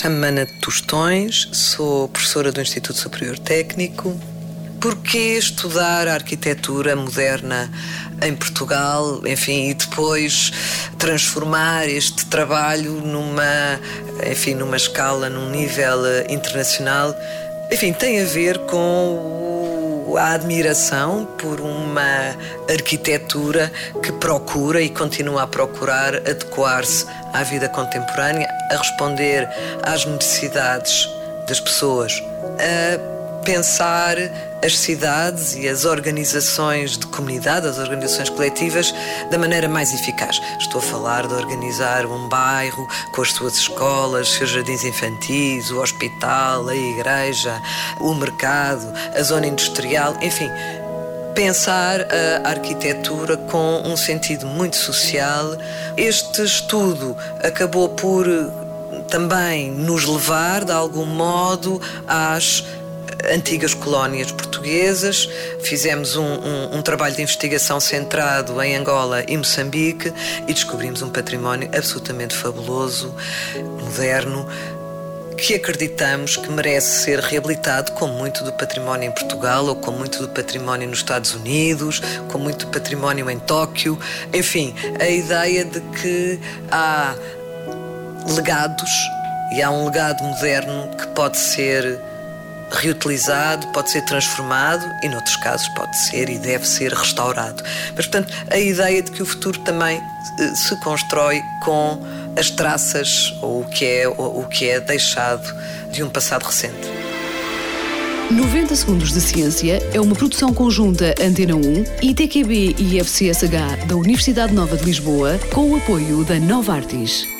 Chamo-me Ana Tostões, sou professora do Instituto Superior Técnico. Porquê estudar a arquitetura moderna em Portugal, enfim, e depois transformar este trabalho numa, enfim, numa escala, num nível eh, internacional? Enfim, tem a ver com a admiração por uma arquitetura que procura e continua a procurar adequar-se à vida contemporânea, a responder às necessidades das pessoas, pensar as cidades e as organizações de comunidade, as organizações coletivas, da maneira mais eficaz. Estou a falar de organizar um bairro com as suas escolas, seus jardins infantis, o hospital, a igreja, o mercado, a zona industrial, enfim. Pensar a arquitetura com um sentido muito social. Este estudo acabou por também nos levar, de algum modo, às antigas colónias portuguesas. Fizemos um, um, um, trabalho de investigação centrado em Angola e Moçambique e descobrimos um património absolutamente fabuloso, moderno, que acreditamos que merece ser reabilitado com muito do património em Portugal ou com muito do património nos Estados Unidos, com muito do património em Tóquio. Enfim, a ideia de que há legados e há um legado moderno que pode ser reutilizado, pode ser transformado e, noutros casos, pode ser e deve ser restaurado. Mas, portanto, a ideia de que o futuro também eh, se constrói com as traças ou o que é, o que é deixado de um passado recente. 90 Segundos de Ciência é uma produção conjunta Antena 1, ITQB e FCSH da Universidade Nova de Lisboa, com o apoio da Nova Artis.